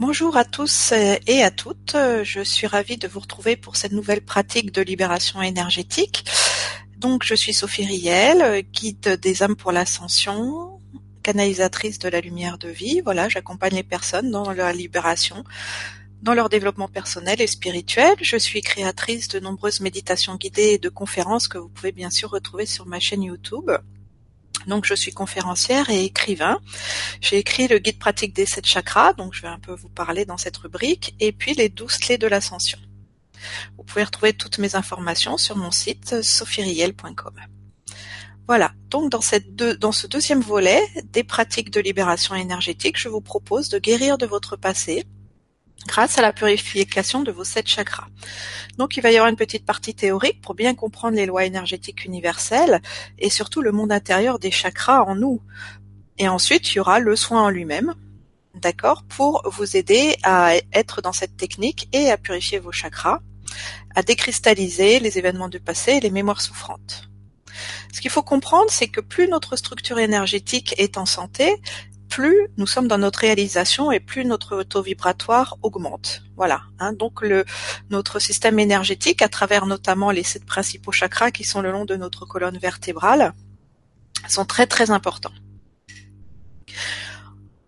Bonjour à tous et à toutes. Je suis ravie de vous retrouver pour cette nouvelle pratique de libération énergétique. Donc, je suis Sophie Riel, guide des âmes pour l'ascension, canalisatrice de la lumière de vie. Voilà, j'accompagne les personnes dans leur libération, dans leur développement personnel et spirituel. Je suis créatrice de nombreuses méditations guidées et de conférences que vous pouvez bien sûr retrouver sur ma chaîne YouTube. Donc je suis conférencière et écrivain. J'ai écrit le guide pratique des sept chakras, donc je vais un peu vous parler dans cette rubrique, et puis les douze clés de l'ascension. Vous pouvez retrouver toutes mes informations sur mon site sophieriel.com. Voilà, donc dans, dans ce deuxième volet des pratiques de libération énergétique, je vous propose de guérir de votre passé, grâce à la purification de vos sept chakras. Donc il va y avoir une petite partie théorique pour bien comprendre les lois énergétiques universelles et surtout le monde intérieur des chakras en nous. Et ensuite, il y aura le soin en lui-même, d'accord, pour vous aider à être dans cette technique et à purifier vos chakras, à décristalliser les événements du passé et les mémoires souffrantes. Ce qu'il faut comprendre, c'est que plus notre structure énergétique est en santé, plus nous sommes dans notre réalisation et plus notre taux vibratoire augmente. Voilà. Hein. donc notre système énergétique, à travers notamment les sept principaux chakras qui sont le long de notre colonne vertébrale, sont très très importants.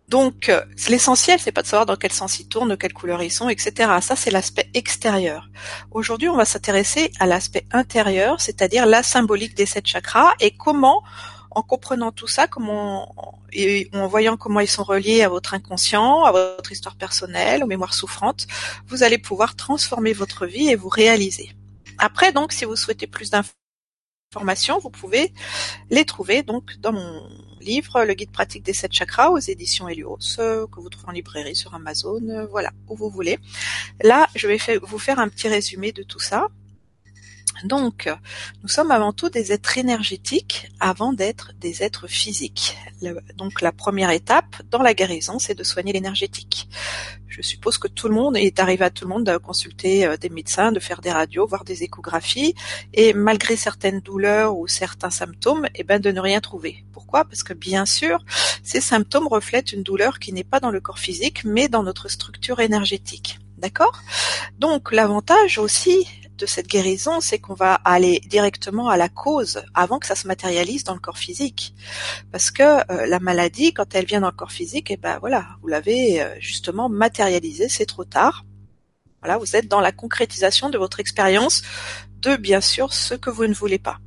Donc l'essentiel, c'est pas de savoir dans quel sens ils tournent, de quelle couleur ils sont, etc. Ça, c'est l'aspect extérieur. Aujourd'hui, on va s'intéresser à l'aspect intérieur, c'est-à-dire la symbolique des sept chakras et comment en comprenant tout ça, comment, et en voyant comment ils sont reliés à votre inconscient, à votre histoire personnelle, aux mémoires souffrantes, vous allez pouvoir transformer votre vie et vous réaliser. Après, donc, si vous souhaitez plus d'informations, vous pouvez les trouver donc dans mon livre, le guide pratique des sept chakras aux éditions Helios, euh, que vous trouvez en librairie sur Amazon, euh, voilà, où vous voulez. Là, je vais vous faire un petit résumé de tout ça. Donc, nous sommes avant tout des êtres énergétiques avant d'être des êtres physiques. donc, la première étape dans la guérison, c'est de soigner l'énergétique. Je suppose que tout le monde est arrivé à tout le monde de consulter euh, des médecins, de faire des radios, voir des échographies, et malgré certaines douleurs ou certains symptômes, eh ben de ne rien trouver. Pourquoi? Parce que bien sûr, ces symptômes reflètent une douleur qui n'est pas dans le corps physique, mais dans notre structure énergétique. D'accord? Donc l'avantage aussi de cette guérison, c'est qu'on va aller directement à la cause avant que ça se matérialise dans le corps physique. Parce que euh, la maladie, quand elle vient dans le corps physique, et eh ben voilà, vous l'avez euh, justement matérialisée, c'est trop tard. Voilà, vous êtes dans la concrétisation de votre expérience de bien sûr ce que vous ne voulez pas.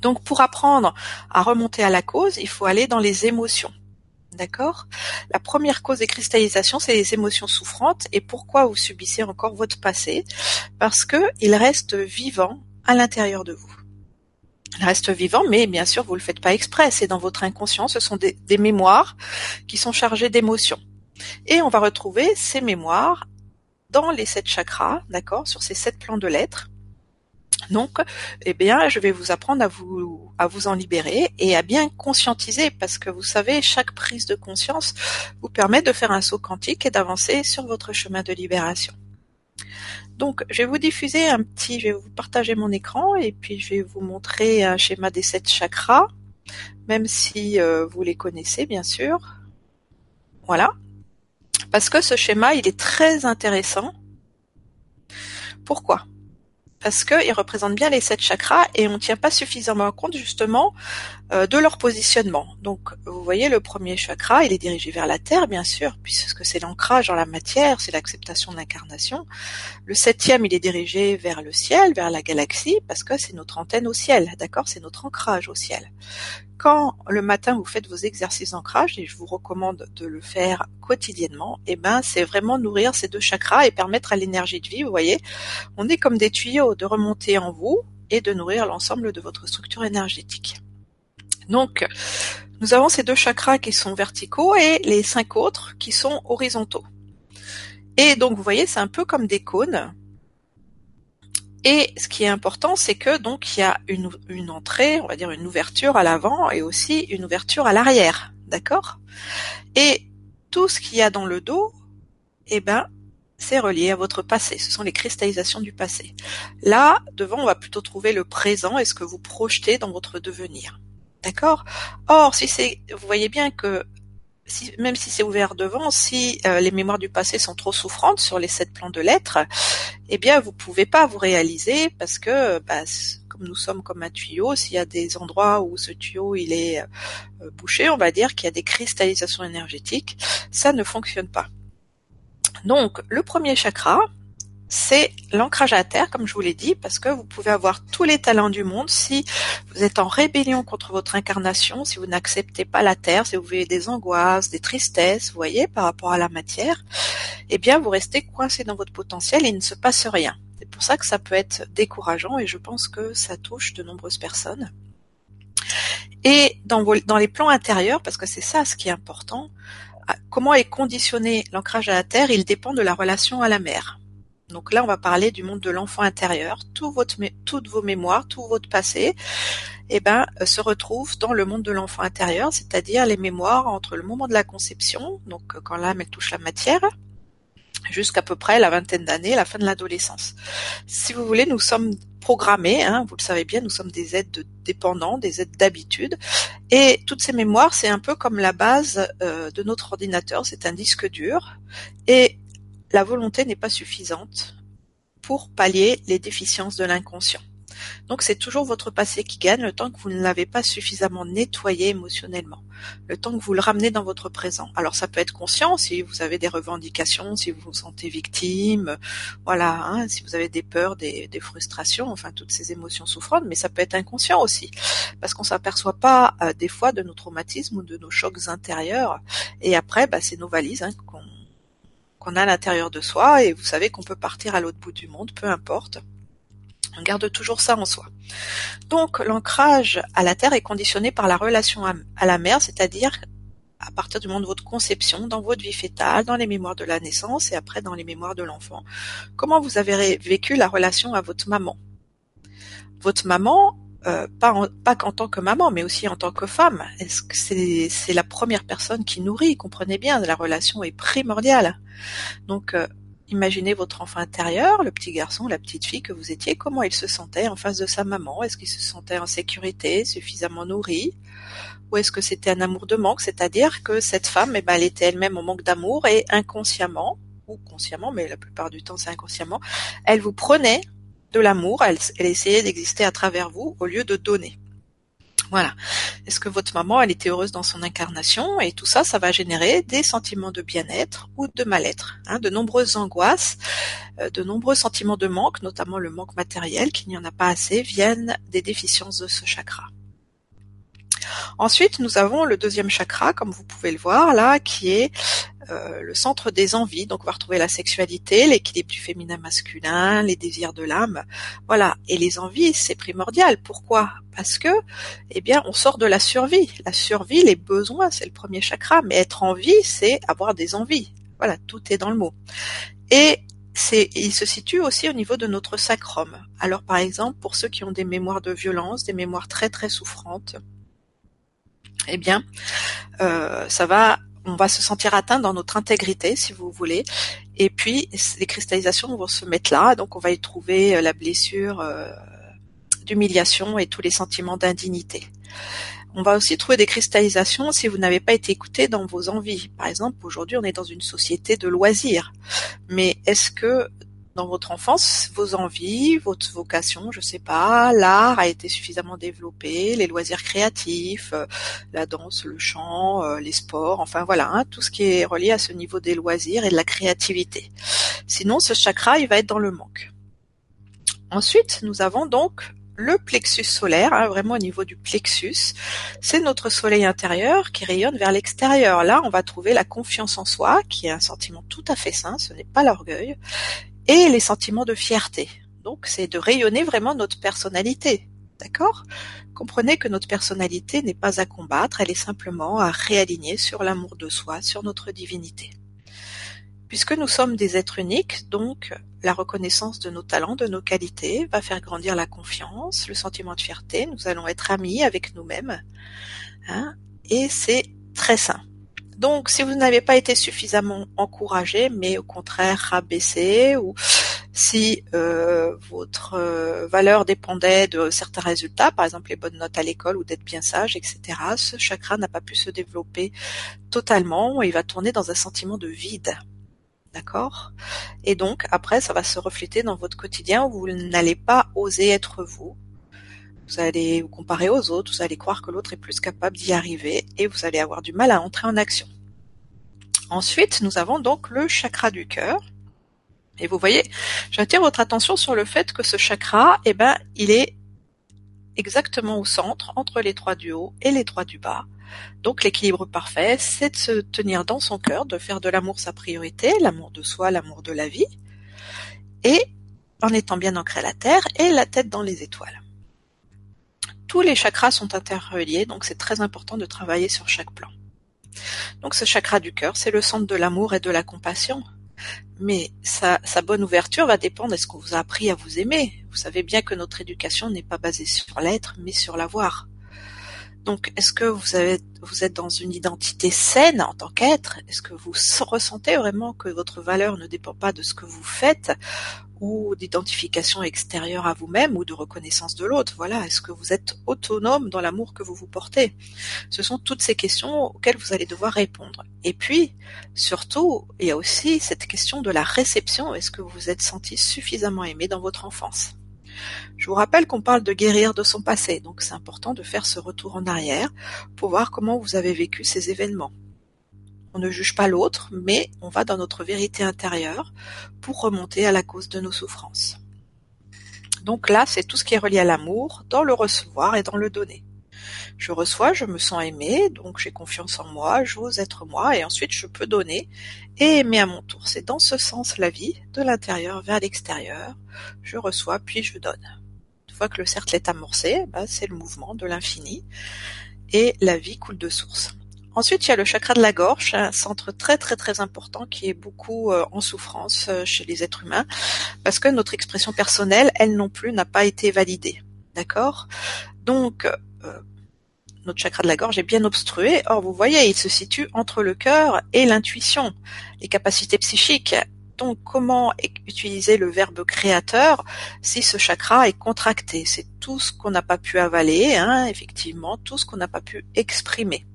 Donc pour apprendre à remonter à la cause, il faut aller dans les émotions. D'accord? La première cause des cristallisations, c'est les émotions souffrantes. Et pourquoi vous subissez encore votre passé? Parce que il reste vivant à l'intérieur de vous. Il reste vivant, mais bien sûr, vous le faites pas exprès. C'est dans votre inconscient. Ce sont des, mémoires qui sont chargées d'émotions. Et on va retrouver ces mémoires dans les sept chakras, d'accord, sur ces sept plans de lettres. Donc, eh bien, je vais vous apprendre à vous à vous en libérer et à bien conscientiser parce que vous savez, chaque prise de conscience vous permet de faire un saut quantique et d'avancer sur votre chemin de libération. Donc, je vais vous diffuser un petit, je vais vous partager mon écran et puis je vais vous montrer un schéma des sept chakras, même si euh, vous les connaissez bien sûr. Voilà. Parce que ce schéma, il est très intéressant. Pourquoi? Parce qu'ils représentent bien les sept chakras et on ne tient pas suffisamment compte justement de leur positionnement. Donc vous voyez le premier chakra, il est dirigé vers la terre bien sûr, puisque c'est l'ancrage dans la matière, c'est l'acceptation de l'incarnation. Le septième, il est dirigé vers le ciel, vers la galaxie, parce que c'est notre antenne au ciel, d'accord? C'est notre ancrage au ciel quand le matin vous faites vos exercices d'ancrage, et je vous recommande de le faire quotidiennement, eh ben c'est vraiment nourrir ces deux chakras et permettre à l'énergie de vie, vous voyez, on est comme des tuyaux de remonter en vous et de nourrir l'ensemble de votre structure énergétique. Donc, nous avons ces deux chakras qui sont verticaux et les cinq autres qui sont horizontaux. Et donc, vous voyez, c'est un peu comme des cônes et ce qui est important, c'est que donc il y a une, entrée, on va dire une ouverture à l'avant et aussi une ouverture à l'arrière, d'accord? Et tout ce qu'il y a dans le dos, eh ben, c'est relié à votre passé. Ce sont les cristallisations du passé. Là, devant, on va plutôt trouver le présent et ce que vous projetez dans votre devenir. D'accord Or, si c'est, vous voyez bien que si, même si c'est ouvert devant, si euh, les mémoires du passé sont trop souffrantes sur les sept plans de l'être, eh bien vous pouvez pas vous réaliser parce que bah, comme nous sommes comme un tuyau, s'il y a des endroits où ce tuyau il est euh, bouché, on va dire qu'il y a des cristallisations énergétiques, ça ne fonctionne pas. Donc le premier chakra, c'est l'ancrage à terre, comme je vous l'ai dit, parce que vous pouvez avoir tous les talents du monde. Si vous êtes en rébellion contre votre incarnation, si vous n'acceptez pas la terre, si vous vivez des angoisses, des tristesses, vous voyez, par rapport à la matière, eh bien, vous restez coincé dans votre potentiel et il ne se passe rien. C'est pour ça que ça peut être décourageant et je pense que ça touche de nombreuses personnes. Et dans, dans les plans intérieurs, parce que c'est ça ce qui est important, comment est conditionné l'ancrage à la terre Il dépend de la relation à la mer. Donc là, on va parler du monde de l'enfant intérieur. Tout votre, toutes vos mémoires, tout votre passé, eh ben, euh, se retrouvent dans le monde de l'enfant intérieur, c'est-à-dire les mémoires entre le moment de la conception, donc euh, quand l'âme elle touche la matière, jusqu'à peu près la vingtaine d'années, la fin de l'adolescence. Si vous voulez, nous sommes programmés, hein, vous le savez bien, nous sommes des êtres dépendants, des êtres d'habitude, et toutes ces mémoires, c'est un peu comme la base euh, de notre ordinateur, c'est un disque dur, et la volonté n'est pas suffisante pour pallier les déficiences de l'inconscient. Donc c'est toujours votre passé qui gagne le temps que vous ne l'avez pas suffisamment nettoyé émotionnellement, le temps que vous le ramenez dans votre présent. Alors ça peut être conscient si vous avez des revendications, si vous vous sentez victime, voilà, hein, si vous avez des peurs, des, frustrations, enfin toutes ces émotions souffrantes, mais ça peut être inconscient aussi, parce qu'on s'aperçoit pas euh, des fois de nos traumatismes ou de nos chocs intérieurs, et après bah, c'est nos valises hein, qu'on qu'on a à l'intérieur de soi et vous savez qu'on peut partir à l'autre bout du monde, peu importe. On garde toujours ça en soi. Donc l'ancrage à la terre est conditionné par la relation à la mer, c'est-à-dire à partir du moment de votre conception, dans votre vie fétale, dans les mémoires de la naissance et après dans les mémoires de l'enfant. Comment vous avez vécu la relation à votre maman? Votre maman, euh, pas, pas qu'en tant que maman, mais aussi en tant que femme. Est-ce que c'est, c'est la première personne qui nourrit Comprenez bien, la relation est primordiale. Donc, euh, imaginez votre enfant intérieur, le petit garçon, la petite fille que vous étiez, comment il se sentait en face de sa maman Est-ce qu'il se sentait en sécurité, suffisamment nourri? Ou est-ce que c'était un amour de manque, c'est-à-dire que cette femme, eh ben, elle était elle-même en manque d'amour et inconsciemment, ou consciemment, mais la plupart du temps c'est inconsciemment, elle vous prenait de l'amour, elle, essayait d'exister à travers vous au lieu de donner. Voilà. Est-ce que votre maman, elle était heureuse dans son incarnation? Et tout ça, ça va générer des sentiments de bien-être ou de mal-être, hein, de nombreuses angoisses, euh, de nombreux sentiments de manque, notamment le manque matériel, qu'il n'y en a pas assez, viennent des déficiences de ce chakra. Ensuite, nous avons le deuxième chakra, comme vous pouvez le voir là, qui est euh, le centre des envies. Donc on va retrouver la sexualité, l'équilibre du féminin masculin, les désirs de l'âme. Voilà. Et les envies, c'est primordial. Pourquoi? Parce que, eh bien, on sort de la survie. La survie, les besoins, c'est le premier chakra. Mais être en vie, c'est avoir des envies. Voilà, tout est dans le mot. Et c'est, il se situe aussi au niveau de notre sacrum. Alors par exemple, pour ceux qui ont des mémoires de violence, des mémoires très très souffrantes, eh bien, euh, ça va, on va se sentir atteint dans notre intégrité, si vous voulez. Et puis, les cristallisations vont se mettre là, donc on va y trouver euh, la blessure euh, d'humiliation et tous les sentiments d'indignité. On va aussi trouver des cristallisations si vous n'avez pas été écouté dans vos envies. Par exemple, aujourd'hui, on est dans une société de loisirs. Mais est-ce que dans votre enfance, vos envies, votre vocation, je sais pas, l'art a été suffisamment développé, les loisirs créatifs, euh, la danse, le chant, euh, les sports, enfin voilà, hein, tout ce qui est relié à ce niveau des loisirs et de la créativité. Sinon, ce chakra, il va être dans le manque. Ensuite, nous avons donc le plexus solaire, hein, vraiment au niveau du plexus, c'est notre soleil intérieur qui rayonne vers l'extérieur. Là, on va trouver la confiance en soi, qui est un sentiment tout à fait sain, ce n'est pas l'orgueil, et les sentiments de fierté. Donc c'est de rayonner vraiment notre personnalité. D'accord? Comprenez que notre personnalité n'est pas à combattre, elle est simplement à réaligner sur l'amour de soi, sur notre divinité. Puisque nous sommes des êtres uniques, donc la reconnaissance de nos talents, de nos qualités va faire grandir la confiance, le sentiment de fierté, nous allons être amis avec nous-mêmes, hein, et c'est très sain. Donc, si vous n'avez pas été suffisamment encouragé, mais au contraire rabaissé, ou si euh, votre euh, valeur dépendait de certains résultats, par exemple les bonnes notes à l'école ou d'être bien sage, etc., ce chakra n'a pas pu se développer totalement et il va tourner dans un sentiment de vide. D'accord? Et donc, après, ça va se refléter dans votre quotidien où vous n'allez pas oser être vous. Vous allez vous comparer aux autres, vous allez croire que l'autre est plus capable d'y arriver et vous allez avoir du mal à entrer en action. Ensuite, nous avons donc le chakra du cœur. Et vous voyez, j'attire votre attention sur le fait que ce chakra, eh ben, il est exactement au centre, entre les trois du haut et les trois du bas. Donc l'équilibre parfait, c'est de se tenir dans son cœur, de faire de l'amour sa priorité, l'amour de soi, l'amour de la vie, et en étant bien ancré à la terre et la tête dans les étoiles. Tous les chakras sont interreliés, donc c'est très important de travailler sur chaque plan. Donc ce chakra du cœur, c'est le centre de l'amour et de la compassion. Mais sa, sa bonne ouverture va dépendre de ce qu'on vous a appris à vous aimer. Vous savez bien que notre éducation n'est pas basée sur l'être, mais sur l'avoir. Donc, est-ce que vous, êtes dans une identité saine en tant qu'être? Est-ce que vous ressentez vraiment que votre valeur ne dépend pas de ce que vous faites ou d'identification extérieure à vous-même ou de reconnaissance de l'autre? Voilà, est-ce que vous êtes autonome dans l'amour que vous vous portez? Ce sont toutes ces questions auxquelles vous allez devoir répondre. Et puis, surtout, il y a aussi cette question de la réception. Est-ce que vous vous êtes senti suffisamment aimé dans votre enfance? Je vous rappelle qu'on parle de guérir de son passé, donc c'est important de faire ce retour en arrière pour voir comment vous avez vécu ces événements. On ne juge pas l'autre, mais on va dans notre vérité intérieure pour remonter à la cause de nos souffrances. Donc là, c'est tout ce qui est relié à l'amour, dans le recevoir et dans le donner. Je reçois, je me sens aimé, donc j'ai confiance en moi, j'ose être moi, et ensuite je peux donner et aimer à mon tour. C'est dans ce sens la vie, de l'intérieur vers l'extérieur. Je reçois, puis je donne. Une fois que le cercle est amorcé, bah, c'est le mouvement de l'infini, et la vie coule de source. Ensuite, il y a le chakra de la gorge, un centre très très très important qui est beaucoup euh, en souffrance euh, chez les êtres humains, parce que notre expression personnelle, elle non plus, n'a pas été validée. D'accord? Donc, euh, notre chakra de la gorge est bien obstrué. Or, vous voyez, il se situe entre le cœur et l'intuition, les capacités psychiques. Donc, comment utiliser le verbe créateur si ce chakra est contracté? C'est tout ce qu'on n'a pas pu avaler, hein, effectivement, tout ce qu'on n'a pas pu exprimer.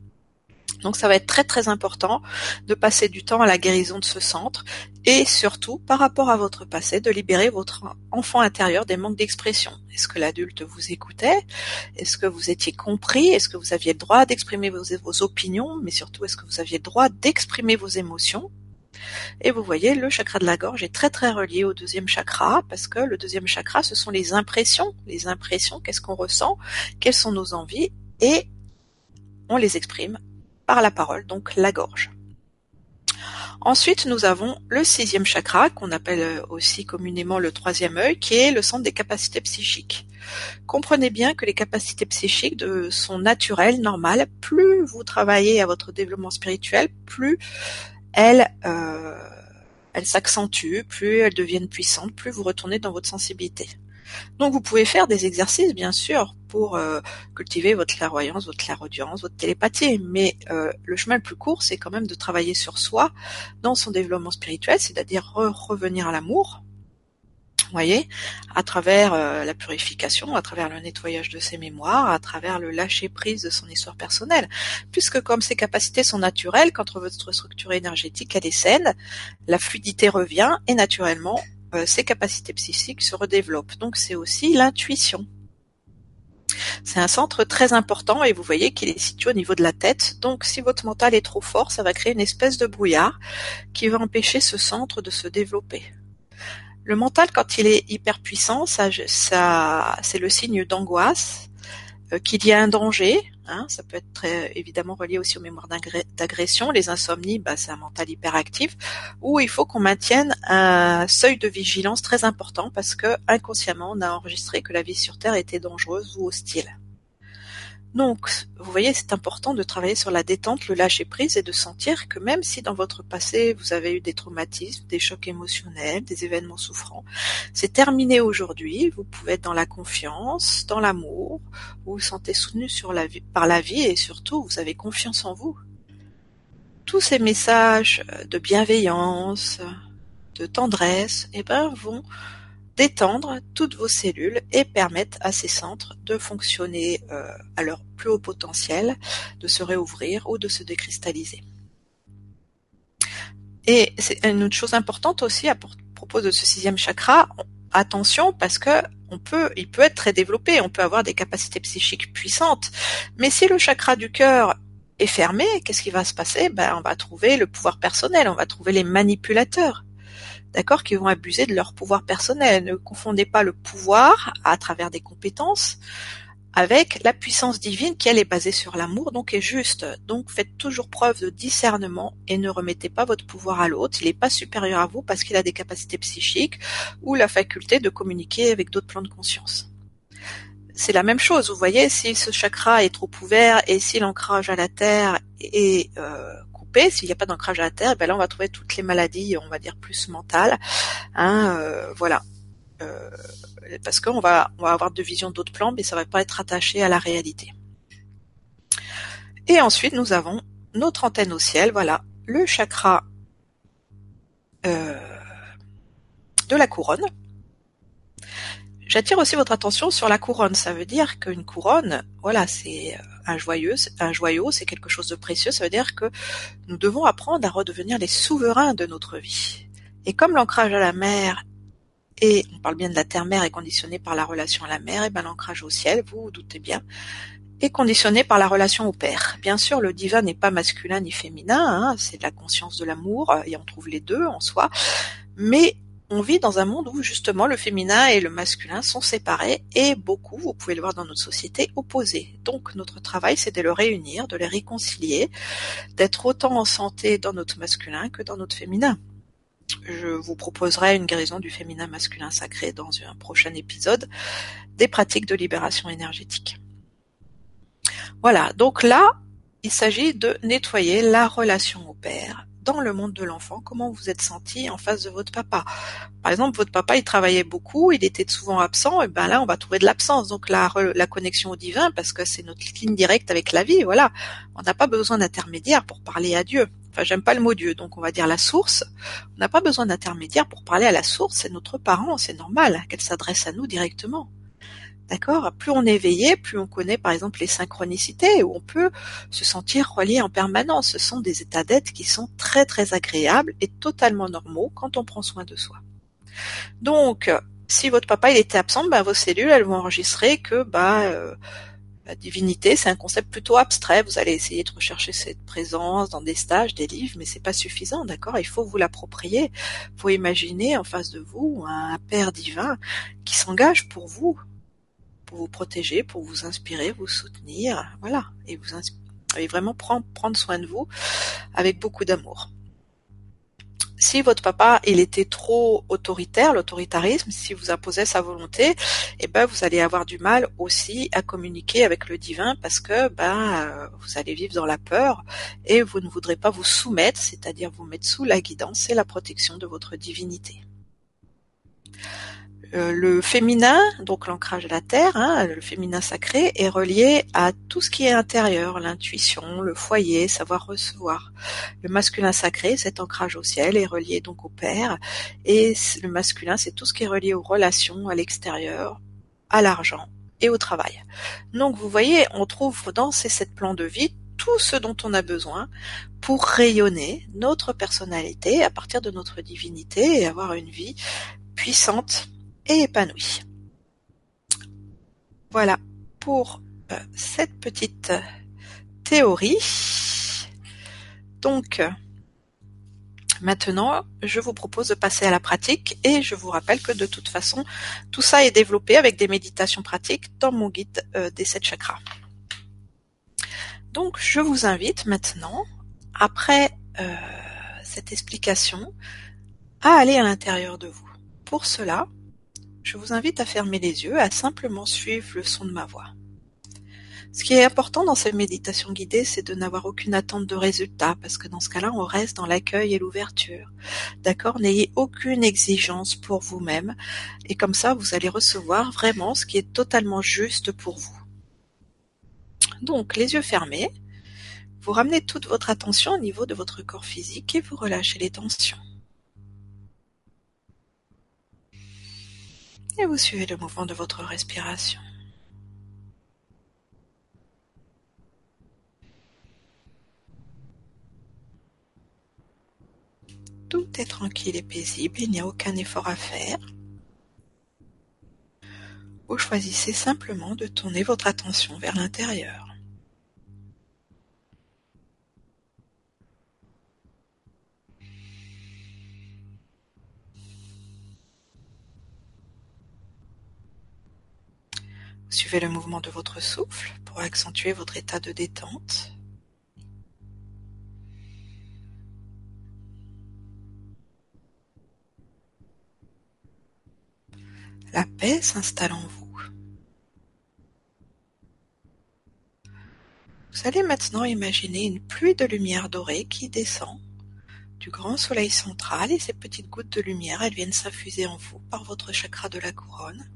Donc ça va être très très important de passer du temps à la guérison de ce centre et surtout par rapport à votre passé de libérer votre enfant intérieur des manques d'expression. Est-ce que l'adulte vous écoutait? Est-ce que vous étiez compris? Est-ce que vous aviez le droit d'exprimer vos, vos, opinions? Mais surtout, est-ce que vous aviez le droit d'exprimer vos émotions? Et vous voyez, le chakra de la gorge est très très relié au deuxième chakra parce que le deuxième chakra, ce sont les impressions. Les impressions, qu'est-ce qu'on ressent? Quelles sont nos envies? Et on les exprime par la parole, donc la gorge. Ensuite, nous avons le sixième chakra, qu'on appelle aussi communément le troisième œil, qui est le centre des capacités psychiques. Comprenez bien que les capacités psychiques sont naturelles, normales. Plus vous travaillez à votre développement spirituel, plus elles, euh, elles s'accentuent, plus elles deviennent puissantes, plus vous retournez dans votre sensibilité. Donc vous pouvez faire des exercices, bien sûr, pour euh, cultiver votre clairvoyance, votre clairaudience, votre télépathie. Mais euh, le chemin le plus court, c'est quand même de travailler sur soi dans son développement spirituel, c'est-à-dire revenir à l'amour, vous voyez, à travers euh, la purification, à travers le nettoyage de ses mémoires, à travers le lâcher prise de son histoire personnelle. Puisque comme ses capacités sont naturelles, quand votre structure énergétique elle est saine, la fluidité revient et naturellement ses capacités psychiques se redéveloppent. Donc c'est aussi l'intuition. C'est un centre très important et vous voyez qu'il est situé au niveau de la tête. Donc si votre mental est trop fort, ça va créer une espèce de brouillard qui va empêcher ce centre de se développer. Le mental, quand il est hyper puissant, ça, c'est le signe d'angoisse, euh, qu'il y a un danger, Hein, ça peut être très, évidemment relié aussi aux mémoires d'agression. Les insomnies, bah, c'est un mental hyperactif où il faut qu'on maintienne un seuil de vigilance très important parce que inconsciemment on a enregistré que la vie sur Terre était dangereuse ou hostile. Donc, vous voyez, c'est important de travailler sur la détente, le lâcher prise et de sentir que même si dans votre passé vous avez eu des traumatismes, des chocs émotionnels, des événements souffrants, c'est terminé aujourd'hui. Vous pouvez être dans la confiance, dans l'amour, vous vous sentez soutenu par la vie et surtout vous avez confiance en vous. Tous ces messages de bienveillance, de tendresse, eh ben, vont détendre toutes vos cellules et permettre à ces centres de fonctionner euh, à leur plus haut potentiel, de se réouvrir ou de se décristalliser. Et c'est une autre chose importante aussi à propos de ce sixième chakra, attention parce que on peut, il peut être très développé, on peut avoir des capacités psychiques puissantes, mais si le chakra du cœur est fermé, qu'est-ce qui va se passer? Ben, on va trouver le pouvoir personnel, on va trouver les manipulateurs d'accord, qui vont abuser de leur pouvoir personnel. Ne confondez pas le pouvoir à travers des compétences avec la puissance divine qui elle est basée sur l'amour, donc est juste. Donc faites toujours preuve de discernement et ne remettez pas votre pouvoir à l'autre. Il n'est pas supérieur à vous parce qu'il a des capacités psychiques ou la faculté de communiquer avec d'autres plans de conscience. C'est la même chose, vous voyez, si ce chakra est trop ouvert et si l'ancrage à la terre est euh, s'il n'y a pas d'ancrage à la terre, ben là on va trouver toutes les maladies, on va dire plus mentales. Hein, euh, voilà. Euh, parce qu'on va, on va avoir deux visions d'autres plans, mais ça va pas être attaché à la réalité. Et ensuite, nous avons notre antenne au ciel, voilà, le chakra euh, de la couronne. J'attire aussi votre attention sur la couronne. Ça veut dire qu'une couronne, voilà, c'est un joyeux, un joyau, c'est quelque chose de précieux. Ça veut dire que nous devons apprendre à redevenir les souverains de notre vie. Et comme l'ancrage à la mer et on parle bien de la terre-mère est conditionné par la relation à la mer, et ben l'ancrage au ciel, vous vous doutez bien, est conditionné par la relation au père. Bien sûr, le divin n'est pas masculin ni féminin, hein, c'est de la conscience de l'amour, et on trouve les deux en soi, mais on vit dans un monde où justement le féminin et le masculin sont séparés et beaucoup, vous pouvez le voir dans notre société, opposés. Donc notre travail, c'est de le réunir, de les réconcilier, d'être autant en santé dans notre masculin que dans notre féminin. Je vous proposerai une guérison du féminin masculin sacré dans un prochain épisode des pratiques de libération énergétique. Voilà, donc là, il s'agit de nettoyer la relation au père, dans le monde de l'enfant, comment vous êtes senti en face de votre papa. Par exemple, votre papa, il travaillait beaucoup, il était souvent absent, et ben là, on va trouver de l'absence. Donc la, la connexion au divin, parce que c'est notre ligne directe avec la vie, voilà. On n'a pas besoin d'intermédiaire pour parler à Dieu. Enfin, j'aime pas le mot Dieu, donc on va dire la source. On n'a pas besoin d'intermédiaire pour parler à la source, c'est notre parent, c'est normal qu'elle s'adresse à nous directement. D'accord Plus on est éveillé, plus on connaît par exemple les synchronicités, où on peut se sentir relié en permanence. Ce sont des états d'être qui sont très très agréables et totalement normaux quand on prend soin de soi. Donc, si votre papa il était absent, bah, vos cellules elles vont enregistrer que bah euh, la divinité c'est un concept plutôt abstrait. Vous allez essayer de rechercher cette présence dans des stages, des livres, mais c'est pas suffisant, d'accord? Il faut vous l'approprier. Il faut imaginer en face de vous un père divin qui s'engage pour vous, pour vous protéger, pour vous inspirer, vous soutenir, voilà, et vous vraiment prendre, prendre soin de vous avec beaucoup d'amour. Si votre papa il était trop autoritaire, l'autoritarisme, si vous imposez sa volonté, eh ben vous allez avoir du mal aussi à communiquer avec le divin parce que ben vous allez vivre dans la peur et vous ne voudrez pas vous soumettre, c'est-à-dire vous mettre sous la guidance et la protection de votre divinité. Euh, le féminin, donc l'ancrage de la terre, hein, le féminin sacré, est relié à tout ce qui est intérieur, l'intuition, le foyer, savoir recevoir. Le masculin sacré, cet ancrage au ciel, est relié donc au père, et le masculin, c'est tout ce qui est relié aux relations, à l'extérieur, à l'argent et au travail. Donc vous voyez, on trouve dans ces sept plans de vie tout ce dont on a besoin pour rayonner notre personnalité à partir de notre divinité et avoir une vie puissante et épanoui. Voilà pour euh, cette petite théorie. Donc, maintenant, je vous propose de passer à la pratique et je vous rappelle que de toute façon, tout ça est développé avec des méditations pratiques dans mon guide euh, des sept chakras. Donc, je vous invite maintenant, après euh, cette explication, à aller à l'intérieur de vous. Pour cela, je vous invite à fermer les yeux, à simplement suivre le son de ma voix. Ce qui est important dans cette méditation guidée, c'est de n'avoir aucune attente de résultat, parce que dans ce cas-là, on reste dans l'accueil et l'ouverture. D'accord? N'ayez aucune exigence pour vous-même, et comme ça, vous allez recevoir vraiment ce qui est totalement juste pour vous. Donc, les yeux fermés, vous ramenez toute votre attention au niveau de votre corps physique et vous relâchez les tensions. Et vous suivez le mouvement de votre respiration. Tout est tranquille et paisible, il n'y a aucun effort à faire. Vous choisissez simplement de tourner votre attention vers l'intérieur. Suivez le mouvement de votre souffle pour accentuer votre état de détente. La paix s'installe en vous. Vous allez maintenant imaginer une pluie de lumière dorée qui descend du grand soleil central et ces petites gouttes de lumière, elles viennent s'infuser en vous par votre chakra de la couronne.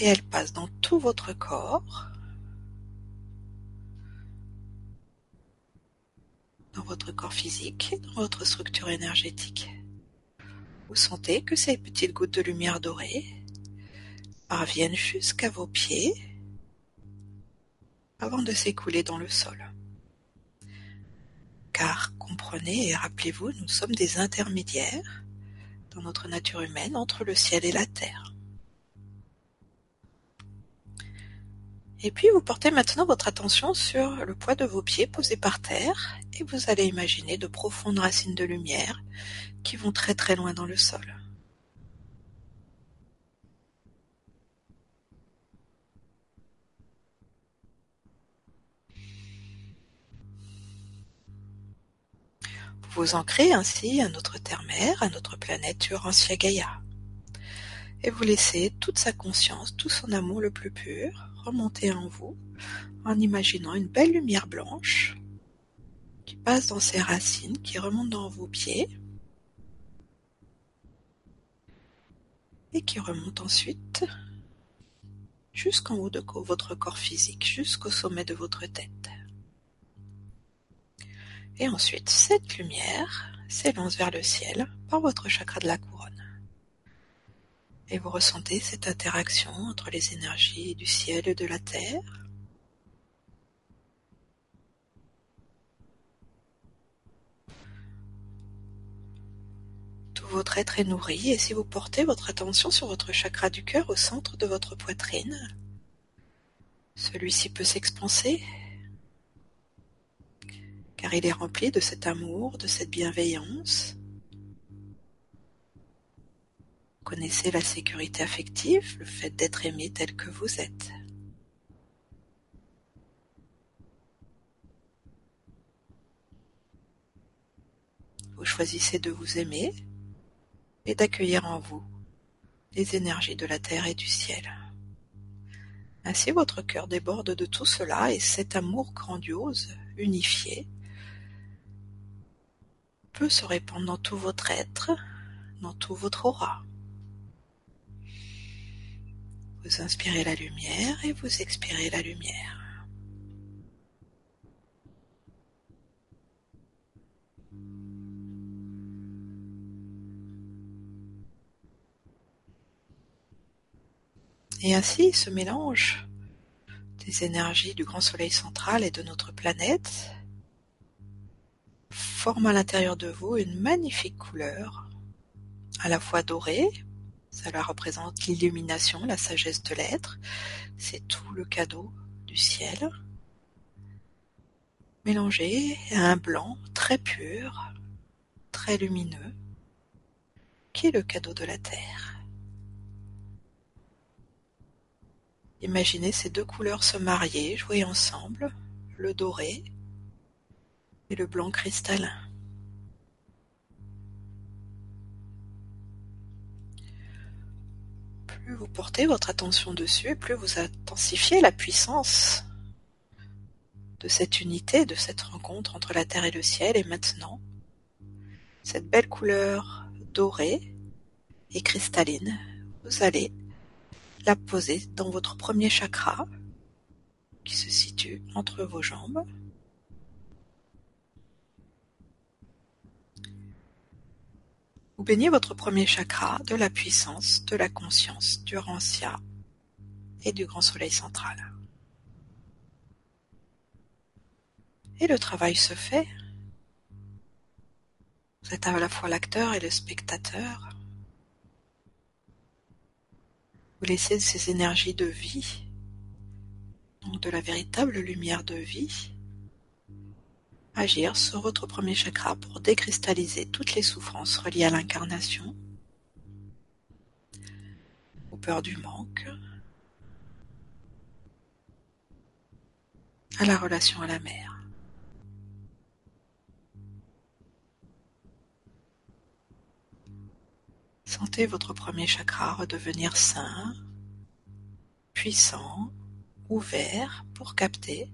Et elles passent dans tout votre corps, dans votre corps physique, dans votre structure énergétique. Vous sentez que ces petites gouttes de lumière dorée parviennent jusqu'à vos pieds avant de s'écouler dans le sol. Car comprenez et rappelez-vous, nous sommes des intermédiaires dans notre nature humaine entre le ciel et la terre. Et puis vous portez maintenant votre attention sur le poids de vos pieds posés par terre et vous allez imaginer de profondes racines de lumière qui vont très très loin dans le sol. Vous vous ancrez ainsi à notre terre-mère, à notre planète Urantia Gaia. Et vous laissez toute sa conscience, tout son amour le plus pur remonter en vous en imaginant une belle lumière blanche qui passe dans ses racines, qui remonte dans vos pieds et qui remonte ensuite jusqu'en haut de votre corps physique, jusqu'au sommet de votre tête. Et ensuite, cette lumière s'élance vers le ciel par votre chakra de la couronne. Et vous ressentez cette interaction entre les énergies du ciel et de la terre? Tout votre être est nourri et si vous portez votre attention sur votre chakra du cœur au centre de votre poitrine, celui-ci peut s'expanser car il est rempli de cet amour, de cette bienveillance, connaissez la sécurité affective, le fait d'être aimé tel que vous êtes. Vous choisissez de vous aimer et d'accueillir en vous les énergies de la terre et du ciel. Ainsi votre cœur déborde de tout cela et cet amour grandiose, unifié, peut se répandre dans tout votre être, dans tout votre aura. Vous inspirez la lumière et vous expirez la lumière. Et ainsi, ce mélange des énergies du grand soleil central et de notre planète forme à l'intérieur de vous une magnifique couleur, à la fois dorée, cela représente l'illumination, la sagesse de l'être. C'est tout le cadeau du ciel. Mélangé à un blanc très pur, très lumineux, qui est le cadeau de la terre. Imaginez ces deux couleurs se marier, jouer ensemble, le doré et le blanc cristallin. Plus vous portez votre attention dessus, plus vous intensifiez la puissance de cette unité, de cette rencontre entre la terre et le ciel. Et maintenant, cette belle couleur dorée et cristalline, vous allez la poser dans votre premier chakra qui se situe entre vos jambes. Vous baignez votre premier chakra de la puissance, de la conscience, du Rancia et du grand soleil central. Et le travail se fait. Vous êtes à la fois l'acteur et le spectateur. Vous laissez ces énergies de vie, donc de la véritable lumière de vie, agir sur votre premier chakra pour décristalliser toutes les souffrances reliées à l'incarnation, aux peurs du manque, à la relation à la mère. Sentez votre premier chakra redevenir sain, puissant, ouvert pour capter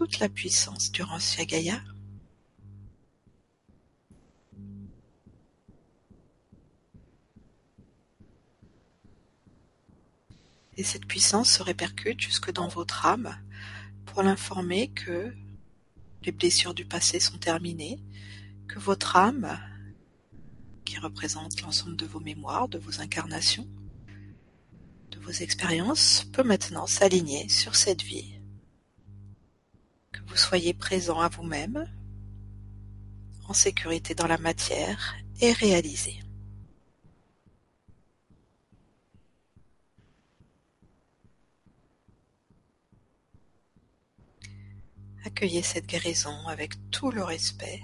toute la puissance du Rancia Gaïa. Et cette puissance se répercute jusque dans votre âme pour l'informer que les blessures du passé sont terminées, que votre âme, qui représente l'ensemble de vos mémoires, de vos incarnations, de vos expériences, peut maintenant s'aligner sur cette vie vous soyez présent à vous-même, en sécurité dans la matière et réalisé. Accueillez cette guérison avec tout le respect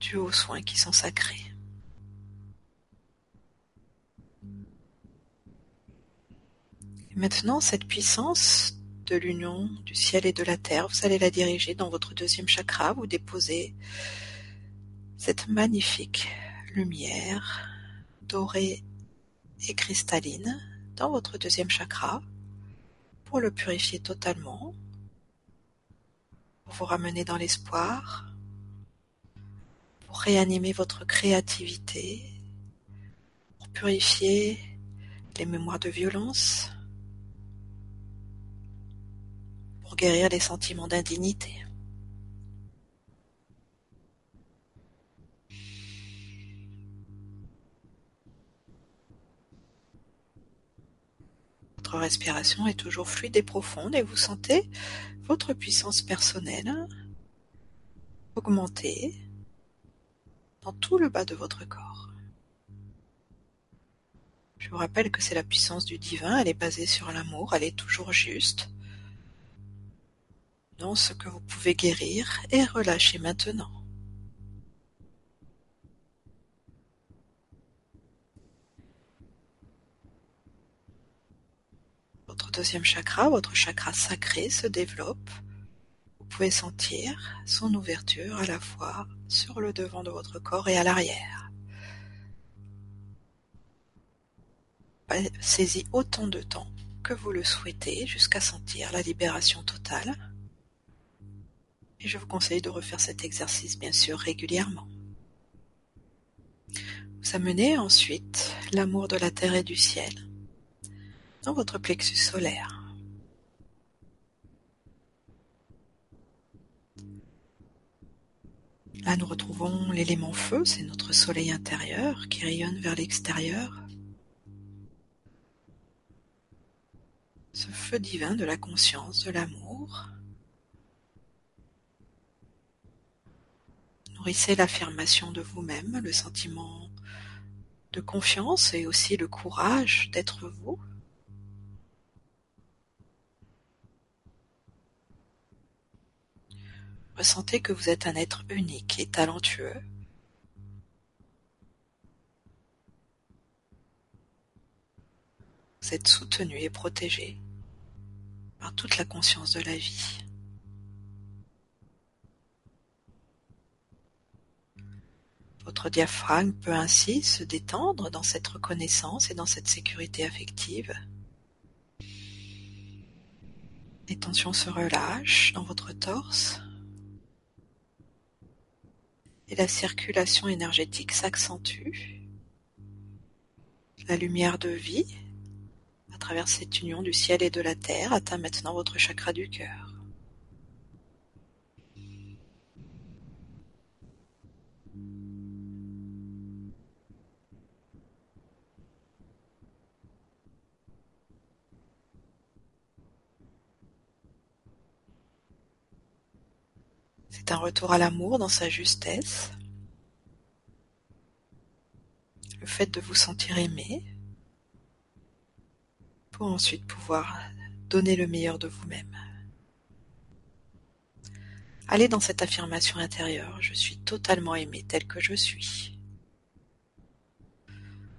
dû aux soins qui sont sacrés. Maintenant, cette puissance de l'union du ciel et de la terre, vous allez la diriger dans votre deuxième chakra, vous déposez cette magnifique lumière dorée et cristalline dans votre deuxième chakra pour le purifier totalement, pour vous ramener dans l'espoir, pour réanimer votre créativité, pour purifier les mémoires de violence, guérir les sentiments d'indignité. Votre respiration est toujours fluide et profonde et vous sentez votre puissance personnelle augmenter dans tout le bas de votre corps. Je vous rappelle que c'est la puissance du divin, elle est basée sur l'amour, elle est toujours juste ce que vous pouvez guérir et relâcher maintenant. Votre deuxième chakra, votre chakra sacré se développe. Vous pouvez sentir son ouverture à la fois sur le devant de votre corps et à l'arrière. Saisis autant de temps que vous le souhaitez jusqu'à sentir la libération totale et je vous conseille de refaire cet exercice bien sûr régulièrement. Vous amenez ensuite l'amour de la terre et du ciel dans votre plexus solaire. Là, nous retrouvons l'élément feu, c'est notre soleil intérieur qui rayonne vers l'extérieur. Ce feu divin de la conscience, de l'amour, Nourrissez l'affirmation de vous-même, le sentiment de confiance et aussi le courage d'être vous. Ressentez que vous êtes un être unique et talentueux. Vous êtes soutenu et protégé par toute la conscience de la vie. Votre diaphragme peut ainsi se détendre dans cette reconnaissance et dans cette sécurité affective. Les tensions se relâchent dans votre torse et la circulation énergétique s'accentue. La lumière de vie, à travers cette union du ciel et de la terre, atteint maintenant votre chakra du cœur. C'est un retour à l'amour dans sa justesse. Le fait de vous sentir aimé pour ensuite pouvoir donner le meilleur de vous-même. Allez dans cette affirmation intérieure, je suis totalement aimé tel que je suis.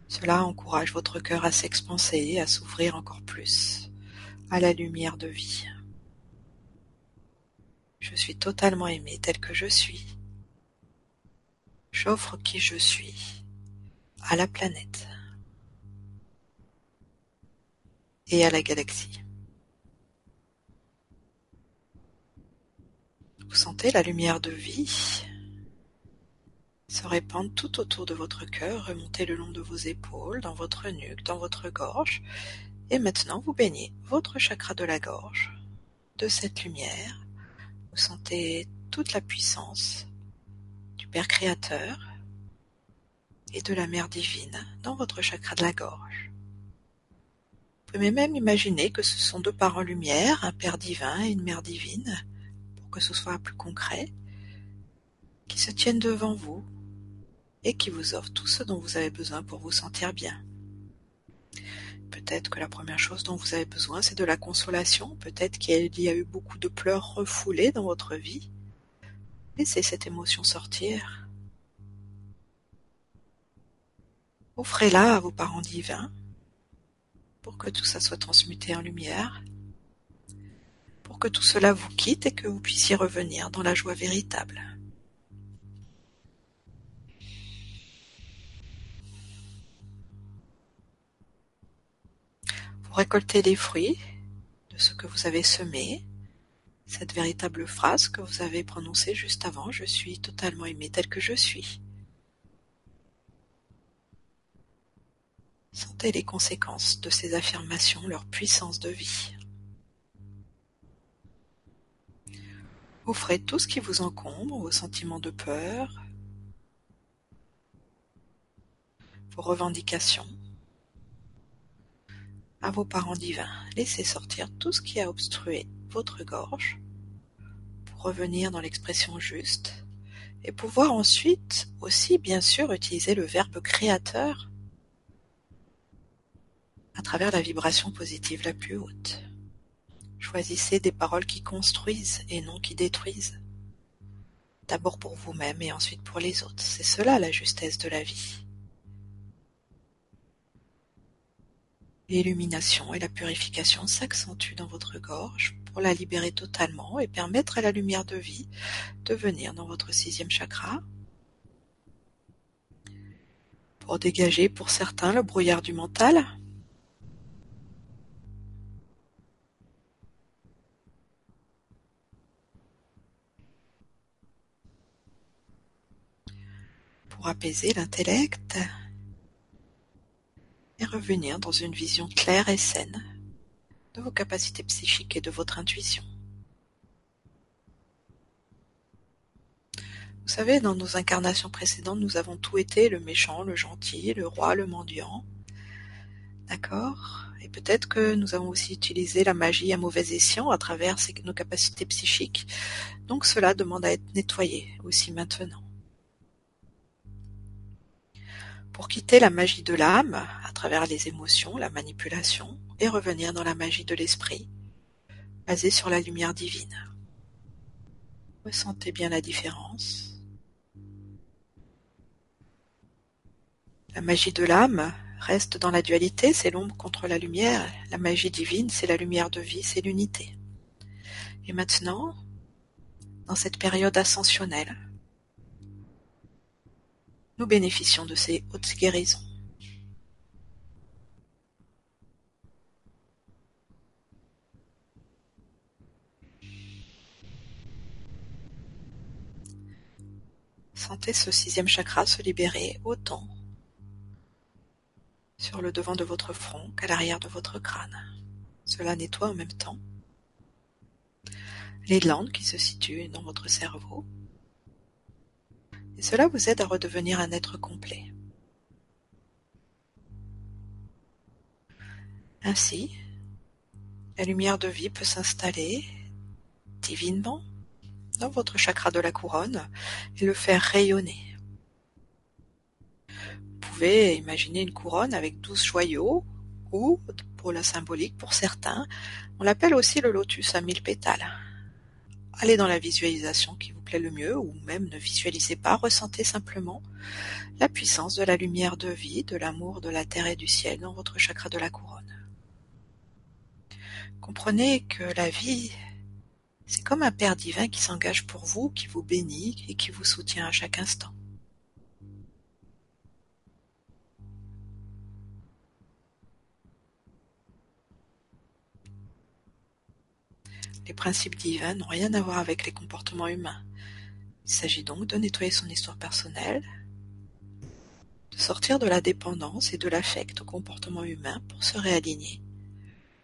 Cela encourage votre cœur à s'expanser, à s'ouvrir encore plus à la lumière de vie. Je suis totalement aimé tel que je suis. J'offre qui je suis à la planète et à la galaxie. Vous sentez la lumière de vie se répandre tout autour de votre cœur, remonter le long de vos épaules, dans votre nuque, dans votre gorge, et maintenant vous baignez votre chakra de la gorge de cette lumière. Vous sentez toute la puissance du Père Créateur et de la Mère Divine dans votre chakra de la gorge. Vous pouvez même imaginer que ce sont deux parents lumière, un Père divin et une Mère divine, que ce soit plus concret, qui se tiennent devant vous et qui vous offrent tout ce dont vous avez besoin pour vous sentir bien. Peut-être que la première chose dont vous avez besoin, c'est de la consolation. Peut-être qu'il y a eu beaucoup de pleurs refoulés dans votre vie. Laissez cette émotion sortir. Offrez-la à vos parents divins pour que tout ça soit transmuté en lumière pour que tout cela vous quitte et que vous puissiez revenir dans la joie véritable. Récoltez les fruits de ce que vous avez semé, cette véritable phrase que vous avez prononcée juste avant, je suis totalement aimé tel que je suis. Sentez les conséquences de ces affirmations, leur puissance de vie. Offrez tout ce qui vous encombre, vos sentiments de peur, vos revendications à vos parents divins. Laissez sortir tout ce qui a obstrué votre gorge pour revenir dans l'expression juste et pouvoir ensuite aussi bien sûr utiliser le verbe créateur à travers la vibration positive la plus haute. Choisissez des paroles qui construisent et non qui détruisent. D'abord pour vous-même et ensuite pour les autres. C'est cela la justesse de la vie. L'illumination et la purification s'accentuent dans votre gorge pour la libérer totalement et permettre à la lumière de vie de venir dans votre sixième chakra. Pour dégager pour certains le brouillard du mental. Pour apaiser l'intellect revenir dans une vision claire et saine de vos capacités psychiques et de votre intuition. Vous savez, dans nos incarnations précédentes, nous avons tout été, le méchant, le gentil, le roi, le mendiant. D'accord? Et peut-être que nous avons aussi utilisé la magie à mauvais escient à travers nos capacités psychiques. Donc cela demande à être nettoyé aussi maintenant. Pour quitter la magie de l'âme à travers les émotions, la manipulation, et revenir dans la magie de l'esprit, basée sur la lumière divine. Ressentez bien la différence. La magie de l'âme reste dans la dualité, c'est l'ombre contre la lumière. La magie divine, c'est la lumière de vie, c'est l'unité. Et maintenant, dans cette période ascensionnelle, nous bénéficions de ces hautes guérisons. Sentez ce sixième chakra se libérer autant sur le devant de votre front qu'à l'arrière de votre crâne. Cela nettoie en même temps les glandes qui se situent dans votre cerveau cela vous aide à redevenir un être complet. Ainsi, la lumière de vie peut s'installer divinement dans votre chakra de la couronne et le faire rayonner. Vous pouvez imaginer une couronne avec douze joyaux ou, pour la symbolique pour certains, on l'appelle aussi le lotus à mille pétales. Allez dans la visualisation qui vous le mieux ou même ne visualisez pas, ressentez simplement la puissance de la lumière de vie, de l'amour de la terre et du ciel dans votre chakra de la couronne. Comprenez que la vie, c'est comme un Père divin qui s'engage pour vous, qui vous bénit et qui vous soutient à chaque instant. Les principes divins n'ont rien à voir avec les comportements humains. Il s'agit donc de nettoyer son histoire personnelle, de sortir de la dépendance et de l'affect au comportement humain pour se réaligner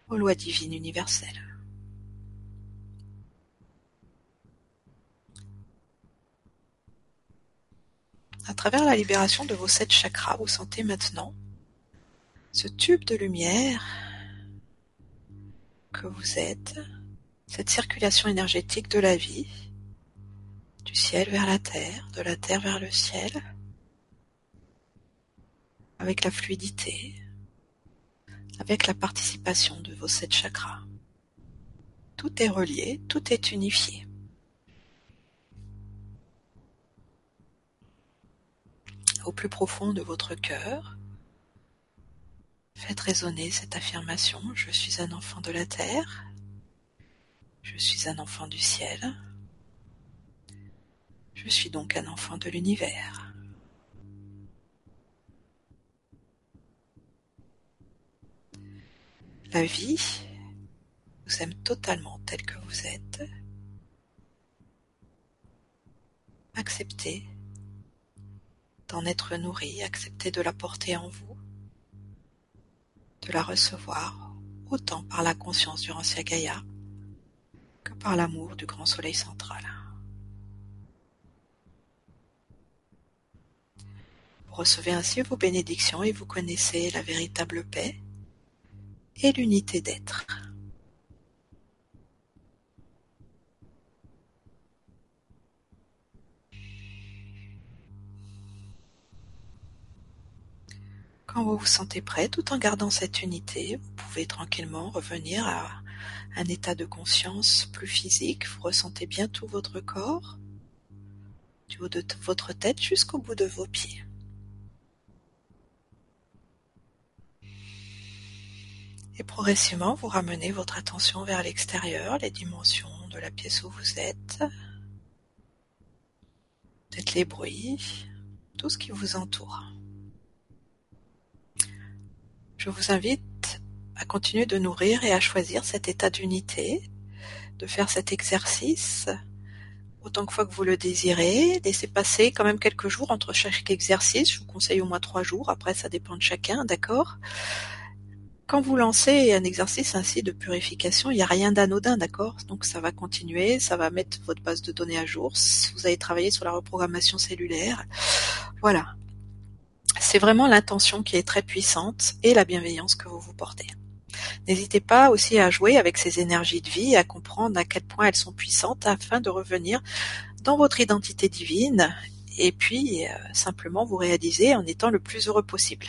aux lois divines universelles. À travers la libération de vos sept chakras, vous sentez maintenant ce tube de lumière que vous êtes cette circulation énergétique de la vie, du ciel vers la terre, de la terre vers le ciel, avec la fluidité, avec la participation de vos sept chakras. Tout est relié, tout est unifié. Au plus profond de votre cœur, faites résonner cette affirmation, je suis un enfant de la terre, je suis un enfant du ciel. Je suis donc un enfant de l'univers. La vie vous aime totalement tel que vous êtes. Acceptez d'en être nourri, acceptez de la porter en vous, de la recevoir autant par la conscience du Rancia Gaïa que par l'amour du grand soleil central. Vous recevez ainsi vos bénédictions et vous connaissez la véritable paix et l'unité d'être. Quand vous vous sentez prêt, tout en gardant cette unité, vous pouvez tranquillement revenir à un état de conscience plus physique. Vous ressentez bien tout votre corps, du haut de votre tête jusqu'au bout de vos pieds. Et progressivement, vous ramenez votre attention vers l'extérieur, les dimensions de la pièce où vous êtes, peut-être les bruits, tout ce qui vous entoure. Je vous invite à continuer de nourrir et à choisir cet état d'unité, de faire cet exercice autant fois que vous le désirez. Laissez passer quand même quelques jours entre chaque exercice. Je vous conseille au moins trois jours. Après, ça dépend de chacun, d'accord? Quand vous lancez un exercice ainsi de purification, il n'y a rien d'anodin, d'accord? Donc ça va continuer, ça va mettre votre base de données à jour. Vous avez travaillé sur la reprogrammation cellulaire. Voilà. C'est vraiment l'intention qui est très puissante et la bienveillance que vous vous portez. N'hésitez pas aussi à jouer avec ces énergies de vie, à comprendre à quel point elles sont puissantes afin de revenir dans votre identité divine et puis euh, simplement vous réaliser en étant le plus heureux possible.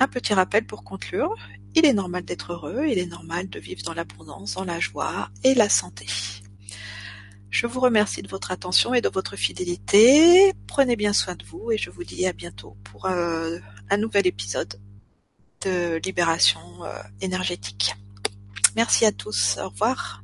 Un petit rappel pour conclure, il est normal d'être heureux, il est normal de vivre dans l'abondance, dans la joie et la santé. Je vous remercie de votre attention et de votre fidélité. Prenez bien soin de vous et je vous dis à bientôt pour euh, un nouvel épisode de libération euh, énergétique. Merci à tous. Au revoir.